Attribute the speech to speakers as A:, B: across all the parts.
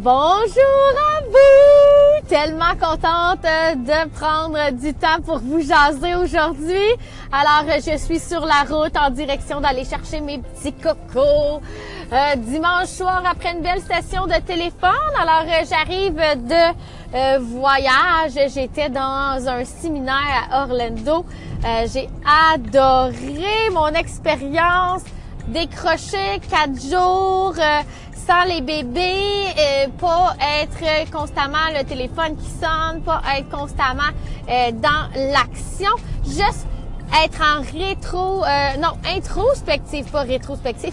A: Bonjour à vous! Tellement contente de prendre du temps pour vous jaser aujourd'hui. Alors, je suis sur la route en direction d'aller chercher mes petits cocos. Euh, dimanche soir après une belle session de téléphone. Alors, euh, j'arrive de euh, voyage. J'étais dans un séminaire à Orlando. J'ai adoré mon expérience. Décrocher quatre jours sans les bébés, pas être constamment le téléphone qui sonne, pas être constamment dans l'action, juste être en rétro, non, introspective, pas rétrospective,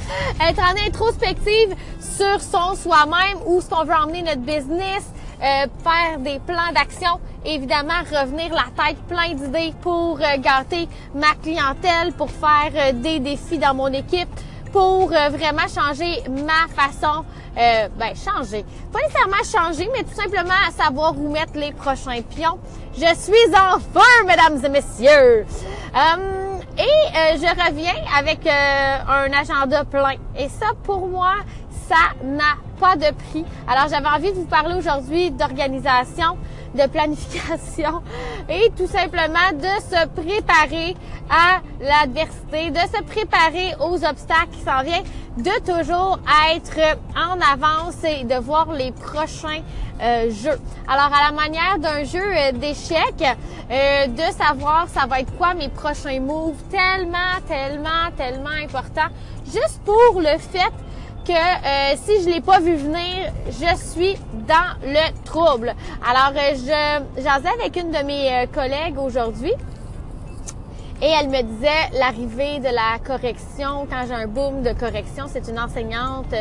A: être en introspective sur son soi-même, où ce qu'on veut emmener notre business, euh, faire des plans d'action, évidemment revenir la tête plein d'idées pour euh, gâter ma clientèle, pour faire euh, des défis dans mon équipe, pour vraiment changer ma façon, ben changer, pas nécessairement changer, mais tout simplement savoir où mettre les prochains pions. Je suis en feu, mesdames et messieurs. Et euh, je reviens avec euh, un agenda plein. Et ça, pour moi, ça n'a pas de prix. Alors, j'avais envie de vous parler aujourd'hui d'organisation, de planification et tout simplement de se préparer à l'adversité, de se préparer aux obstacles qui s'en viennent, de toujours être en avance et de voir les prochains euh, jeux. Alors, à la manière d'un jeu euh, d'échecs, euh, de savoir ça va être quoi mes prochains moves, tellement, tellement, tellement important, juste pour le fait que euh, si je l'ai pas vu venir, je suis dans le trouble. Alors, euh, je jasais avec une de mes euh, collègues aujourd'hui et elle me disait l'arrivée de la correction, quand j'ai un boom de correction, c'est une enseignante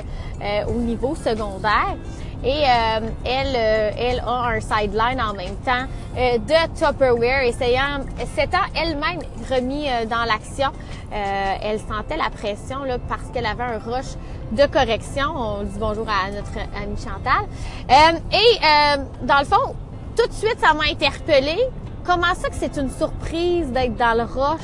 A: au niveau secondaire. Et elle, elle a un sideline en même temps de Tupperware, essayant, s'étant elle-même remis dans l'action. elle sentait la pression là, parce qu'elle avait un rush de correction. On dit bonjour à notre amie Chantal. Euh, et euh, dans le fond, tout de suite, ça m'a interpellée. Comment ça que c'est une surprise d'être dans le roche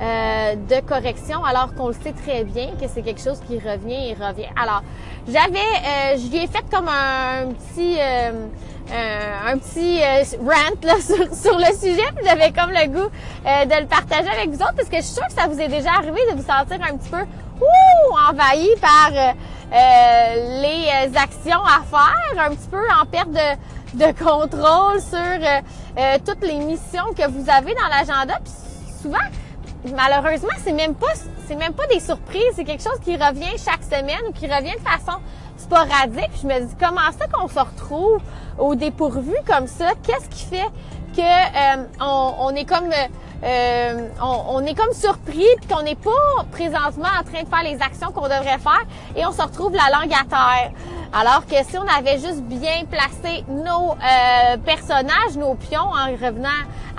A: euh, de correction alors qu'on le sait très bien que c'est quelque chose qui revient et revient? Alors, j'avais, je lui ai fait comme un, petit... un petit rant là, sur, le sujet. J'avais comme le goût de le partager avec vous autres parce que je suis sûre que ça vous est déjà arrivé de vous sentir un petit peu ouh, envahi par euh, euh, les euh, actions à faire, un petit peu en perte de, de contrôle sur toutes les missions que vous avez dans l'agenda. Puis souvent, malheureusement, c'est même pas c'est même pas des surprises, c'est quelque chose qui revient chaque semaine ou qui revient de façon sporadique. je me dis comment ça qu'on se retrouve au dépourvu comme ça? Qu'est-ce qui fait que on, on, est comme euh, on, est comme surpris puis qu'on n'est pas présentement en train de faire les actions qu'on devrait faire et on se retrouve la langue à terre. Alors que si on avait juste bien placé nos euh, personnages, nos pions en revenant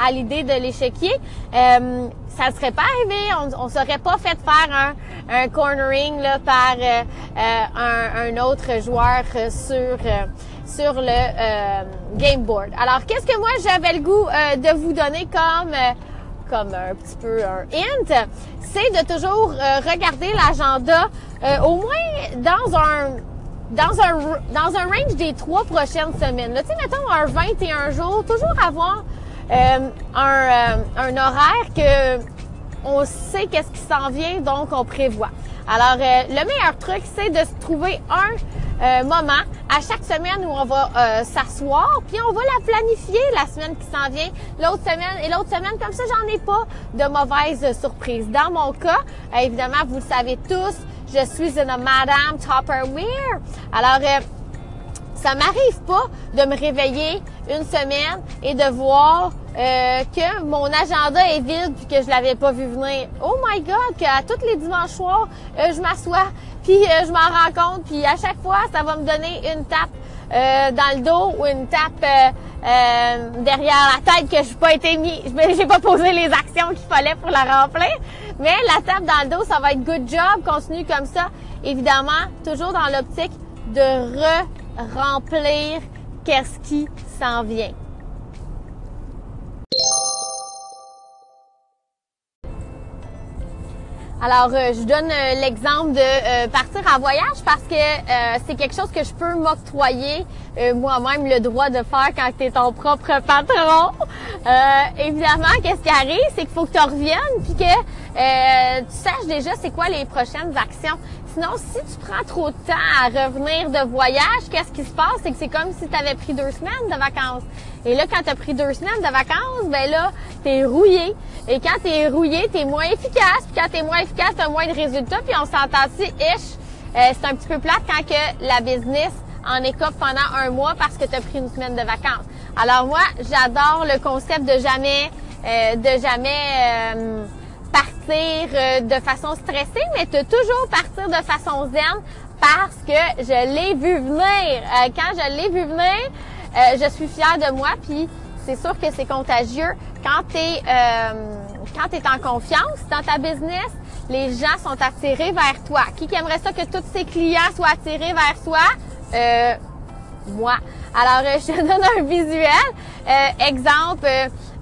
A: à l'idée de l'échiquier, euh, ça ne serait pas arrivé. On ne serait pas fait faire un, cornering par un, un, autre joueur sur sur le game board. Alors, qu'est-ce que moi j'avais le goût de vous donner comme comme un petit peu un hint, c'est de toujours euh, regarder l'agenda euh, au moins dans un dans un dans un range des trois prochaines semaines. Tu sais, mettons un 21 jours, toujours avoir euh, un, un horaire que on sait qu'est-ce qui s'en vient, donc on prévoit. Alors, le meilleur truc, c'est de se trouver un euh, moment à chaque semaine où on va euh, s'asseoir, puis on va la planifier la semaine qui s'en vient, l'autre semaine et l'autre semaine. Comme ça, j'en ai pas de mauvaises surprises. Dans mon cas, euh, évidemment, vous le savez tous, je suis une Madame Tupperware. Alors, ça m'arrive pas de me réveiller une semaine et de voir euh, que mon agenda est vide puis que je l'avais pas vu venir. Oh my God, qu'à tous les dimanches soirs, euh, je m'assois euh, je m'en rends compte puis à chaque fois, ça va me donner une tape dans le dos ou une tape derrière la tête que je pas été mis, j'ai pas posé les actions qu'il fallait pour la remplir. Mais la tape dans le dos, ça va être good job, continue comme ça. Évidemment, toujours dans l'optique de re-remplir qu'est-ce qui s'en vient. Alors, euh, je donne euh, l'exemple de euh, partir en voyage parce que c'est quelque chose que je peux m'octroyer moi-même le droit de faire quand tu es ton propre patron. évidemment, qu'est-ce qui arrive, c'est qu'il faut que tu reviennes puis que tu saches déjà c'est quoi les prochaines actions. Sinon, si tu prends trop de temps à revenir de voyage, qu'est-ce qui se passe? C'est que c'est comme si tu avais pris deux semaines de vacances. Et là, quand tu as pris deux semaines de vacances, ben là, tu es rouillé. Et quand tu es rouillé, tu es moins efficace. Puis quand tu es moins efficace, tu as moins de résultats. Puis on s'entend si ish, euh, c'est un petit peu plate quand que la business en écope pendant un mois parce que tu as pris une semaine de vacances. Alors moi, j'adore le concept de jamais, euh, de jamais... Euh, euh, de façon stressée, mais de toujours partir de façon zen parce que je l'ai vu venir. Euh, quand je l'ai vu venir, euh, je suis fière de moi, puis c'est sûr que c'est contagieux. Quand tu es, quand es en confiance dans ta business, les gens sont attirés vers toi. Qui aimerait ça que tous ses clients soient attirés vers soi? Moi. Alors, je te donne un visuel. exemple,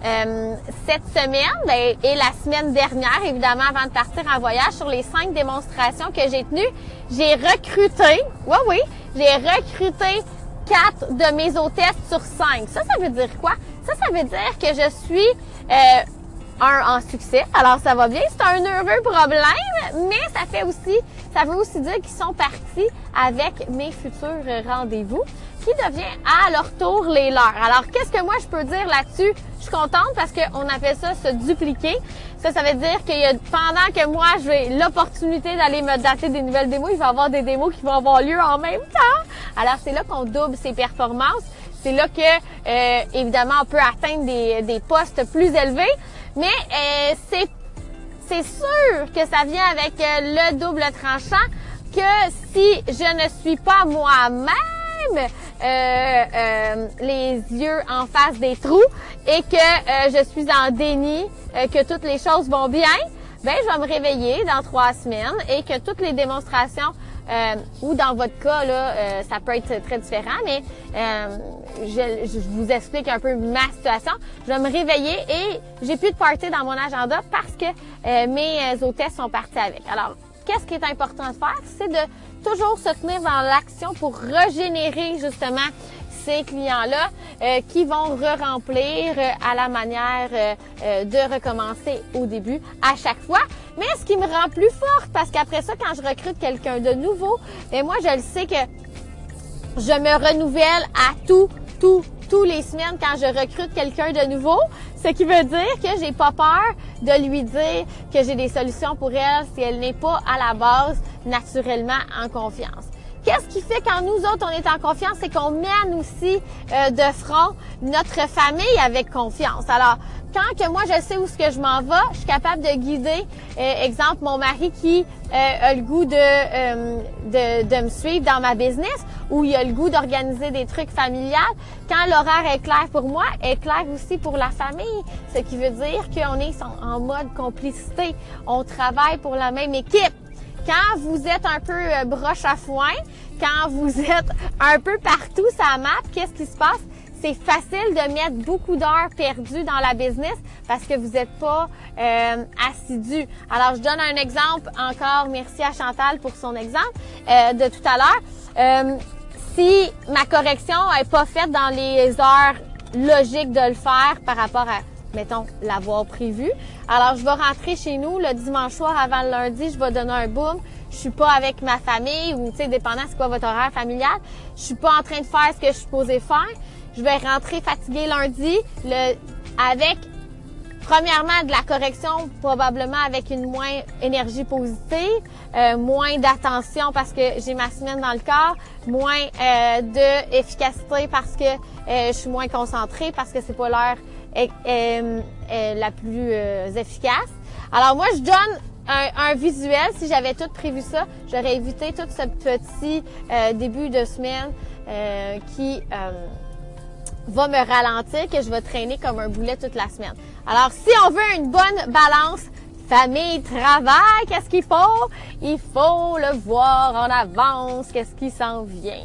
A: euh, cette semaine ben, et la semaine dernière, évidemment, avant de partir en voyage, sur les cinq démonstrations que j'ai tenues, j'ai recruté, oui, oui, j'ai recruté quatre de mes hôtesses sur cinq. Ça, ça veut dire quoi? Ça, ça veut dire que je suis euh, un en succès. Alors, ça va bien. C'est un heureux problème, mais ça fait aussi, ça veut aussi dire qu'ils sont partis avec mes futurs rendez-vous qui devient à leur tour les leurs. Alors, qu'est-ce que moi je peux dire là-dessus? Je suis contente parce qu'on appelle ça se dupliquer. Ça, ça veut dire que pendant que moi, j'ai l'opportunité d'aller me dater des nouvelles démos, il va y avoir des démos qui vont avoir lieu en même temps. Alors, c'est là qu'on double ses performances. C'est là que, euh, évidemment, on peut atteindre des, des postes plus élevés. Mais euh, c'est c'est sûr que ça vient avec euh, le double tranchant que si je ne suis pas moi-même, euh, les yeux en face des trous et que je suis en déni, que toutes les choses vont bien, ben je vais me réveiller dans trois semaines et que toutes les démonstrations ou dans votre cas là, ça peut être très différent, mais je, je, vous explique un peu ma situation. Je vais me réveiller et j'ai plus de party dans mon agenda parce que mes hôtesses sont parties avec. Alors qu'est-ce qui est important de faire, c'est de toujours se tenir dans l'action pour régénérer justement ces clients-là euh, qui vont re-remplir euh, à la manière euh, de recommencer au début à chaque fois. Mais ce qui me rend plus forte, parce qu'après ça, quand je recrute quelqu'un de nouveau, et ben moi, je le sais que je me renouvelle à tout, tout, tous les semaines quand je recrute quelqu'un de nouveau, ce qui veut dire que j'ai pas peur de lui dire que j'ai des solutions pour elle si elle n'est pas à la base naturellement en confiance. Qu'est-ce qui fait quand nous autres on est en confiance, c'est qu'on mène aussi euh, de front notre famille avec confiance. Alors, quand que moi je sais où ce que je m'en vais, je suis capable de guider, euh, exemple mon mari qui euh, a le goût de, de, de me suivre dans ma business ou il a le goût d'organiser des trucs familiales. Quand l'horaire est clair pour moi, est clair aussi pour la famille, ce qui veut dire qu'on est en mode complicité, on travaille pour la même équipe. Quand vous êtes un peu euh, broche à foin, quand vous êtes un peu partout ça map, qu'est-ce qui se passe? c'est facile de mettre beaucoup d'heures perdues dans la business parce que vous n'êtes pas euh, assidu. Alors, je donne un exemple encore. Merci à Chantal pour son exemple euh, de tout à l'heure. Euh, si ma correction n'est pas faite dans les heures logiques de le faire par rapport à mettons, l'avoir prévu. Alors, je vais rentrer chez nous le dimanche soir avant le lundi, je vais donner un boom. Je suis pas avec ma famille ou, tu sais, dépendant c'est quoi votre horaire familial. Je suis pas en train de faire ce que je suis supposée faire. Je vais rentrer fatiguée lundi, le, avec Premièrement, de la correction, probablement avec une moins énergie positive, euh, moins d'attention parce que j'ai ma semaine dans le corps, moins euh, de efficacité parce que euh, je suis moins concentrée, parce que c'est pas l'heure la plus efficace. Alors moi, je donne un, visuel. Si j'avais tout prévu ça, j'aurais évité tout ce petit début de semaine qui va me ralentir, que je vais traîner comme un boulet toute la semaine. Alors, si on veut une bonne balance famille, travail, qu'est-ce qu'il faut? Il faut le voir en avance, qu'est-ce qui s'en vient.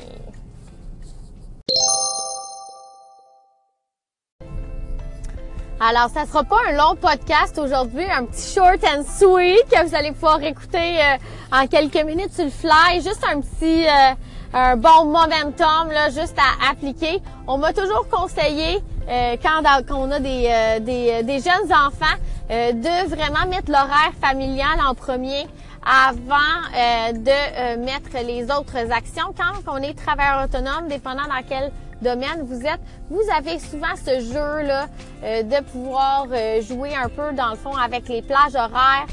A: Alors, ça sera pas un long podcast aujourd'hui, un petit short and sweet que vous allez pouvoir écouter euh, en quelques minutes sur le fly, juste un petit euh, un bon momentum là, juste à appliquer. On m'a toujours conseillé euh, quand, on a des, des, des, jeunes enfants de vraiment mettre l'horaire familial en premier avant de mettre les autres actions. Quand on est travailleur autonome, dépendant dans quel domaine vous êtes, vous avez souvent ce jeu-là euh, de pouvoir euh, jouer un peu dans le fond avec les plages horaires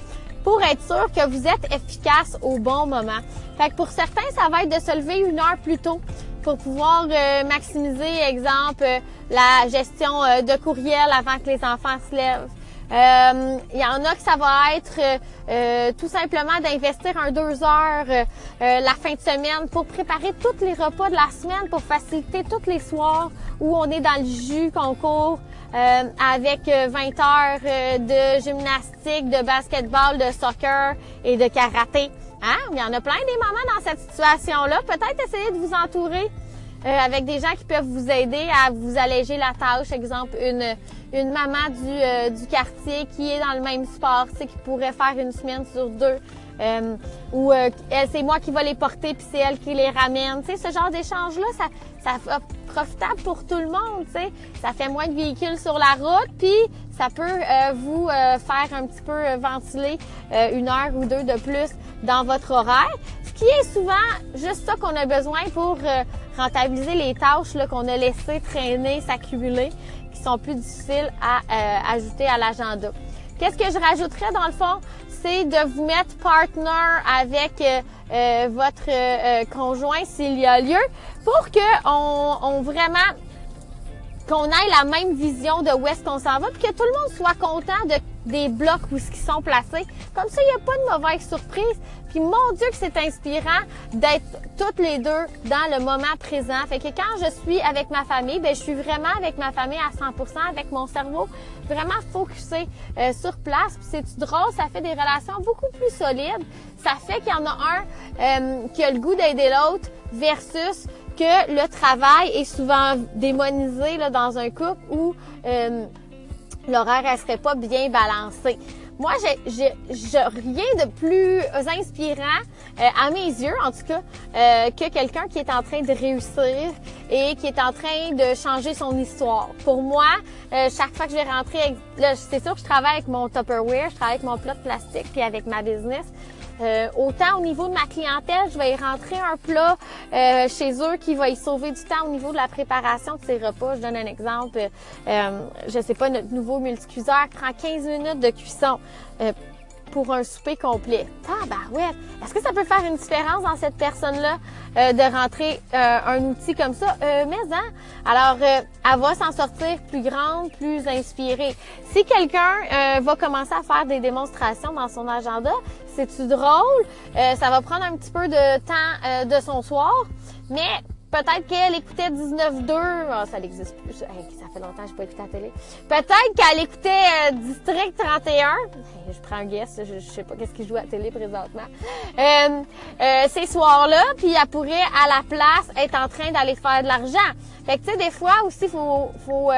A: pour être sûr que vous êtes efficace au bon moment. Fait que pour certains, ça va être de se lever une heure plus tôt pour pouvoir euh, maximiser, exemple, la gestion de courriel avant que les enfants se lèvent. Il y en a que ça va être tout simplement d'investir un deux heures la fin de semaine pour préparer tous les repas de la semaine, pour faciliter tous les soirs où on est dans le jus concours euh, avec 20 euh, heures euh, de gymnastique, de basketball, de soccer et de karaté. Hein? Il y en a plein des mamans dans cette situation-là. Peut-être essayer de vous entourer avec des gens qui peuvent vous aider à vous alléger la tâche. Exemple, une, une maman du, du quartier qui est dans le même sport, qui pourrait faire une semaine sur deux euh, ou euh, c'est moi qui vais les porter puis c'est elle qui les ramène. Tu sais, ce genre d'échange là, ça ça profitable pour tout le monde. Tu sais, ça fait moins de véhicules sur la route puis ça peut euh, vous faire un petit peu ventiler une heure ou deux de plus dans votre horaire. Qui est souvent juste ça qu'on a besoin pour rentabiliser les tâches qu'on a laissées traîner, s'accumuler, qui sont plus difficiles à ajouter à l'agenda. Qu'est-ce que je rajouterais dans le fond? c'est de vous mettre partner avec euh, euh, votre euh, conjoint s'il y a lieu pour que on, on vraiment qu'on ait la même vision de où est-ce qu'on s'en va, puis que tout le monde soit content de, des blocs où ce qui sont placés. Comme ça, il n'y a pas de mauvaise surprise. Puis mon Dieu que c'est inspirant d'être toutes les deux dans le moment présent. Fait que quand je suis avec ma famille, ben je suis vraiment avec ma famille à 100%, avec mon cerveau vraiment focusé euh, sur place. Puis c'est drôle, ça fait des relations beaucoup plus solides. Ça fait qu'il y en a un euh, qui a le goût d'aider l'autre versus que le travail est souvent démonisé là, dans un couple où euh, l'horaire ne serait pas bien balancé. Moi, j'ai rien de plus inspirant, euh, à mes yeux en tout cas, euh, que quelqu'un qui est en train de réussir et qui est en train de changer son histoire. Pour moi, euh, chaque fois que je vais rentrer, c'est sûr que je travaille avec mon Tupperware, je travaille avec mon plat de plastique puis avec ma business. Euh, autant au niveau de ma clientèle, je vais y rentrer un plat euh, chez eux qui va y sauver du temps au niveau de la préparation de ces repas. Je donne un exemple. Euh, je sais pas, notre nouveau multicuiseur prend 15 minutes de cuisson. Euh, pour un souper complet. ouais. Est-ce que ça peut faire une différence dans cette personne-là euh, de rentrer euh, un outil comme ça? Euh, mais hein? Alors, elle va s'en sortir plus grande, plus inspirée. Si quelqu'un va commencer à faire des démonstrations dans son agenda, c'est-tu drôle? ça va prendre un petit peu de temps de son soir, mais Peut-être qu'elle écoutait 19-2. Ah, ça n'existe plus. Fait longtemps que je pas la télé. Peut-être qu'elle écoutait euh, District 31. je prends un guess. Je, sais pas qu'est-ce qu'il joue à la télé présentement. Euh, euh, ces soirs-là, puis elle pourrait, à la place, être en train d'aller faire de l'argent. Fait que, tu sais, des fois aussi, faut, faut,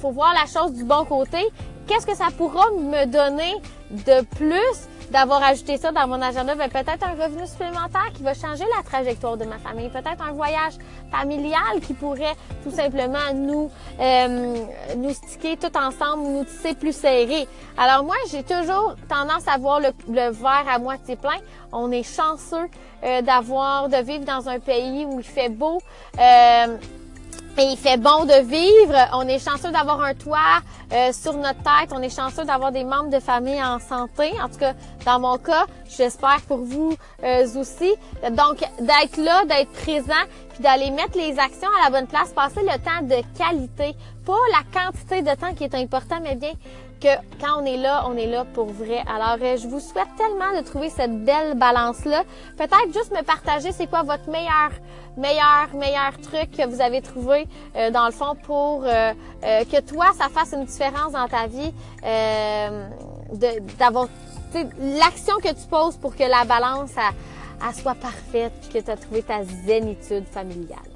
A: faut voir la chose du bon côté. Qu'est-ce que ça pourra me donner de plus d'avoir ajouté ça dans mon agenda, ben, peut-être un revenu supplémentaire qui va changer la trajectoire de ma famille, peut-être un voyage familial qui pourrait tout simplement nous euh, nous sticker tout ensemble, nous tisser plus serré. Alors moi, j'ai toujours tendance à voir le, verre à moitié plein. On est chanceux euh, d'avoir de vivre dans un pays où il fait beau. Euh, et il fait bon de vivre. On est chanceux d'avoir un toit euh, sur notre tête. On est chanceux d'avoir des membres de famille en santé. En tout cas, dans mon cas, j'espère pour vous euh, aussi. Donc, d'être là, d'être présent, puis d'aller mettre les actions à la bonne place, passer le temps de qualité, pas la quantité de temps qui est important, mais bien que quand on est là, on est là pour vrai. Alors, euh, je vous souhaite tellement de trouver cette belle balance-là. Peut-être juste me partager c'est quoi votre meilleur, meilleur, meilleur truc que vous avez trouvé euh, dans le fond pour euh, que toi, ça fasse une différence dans ta vie, d'avoir l'action que tu poses pour que la balance elle, soit parfaite, que tu as trouvé ta zénitude familiale.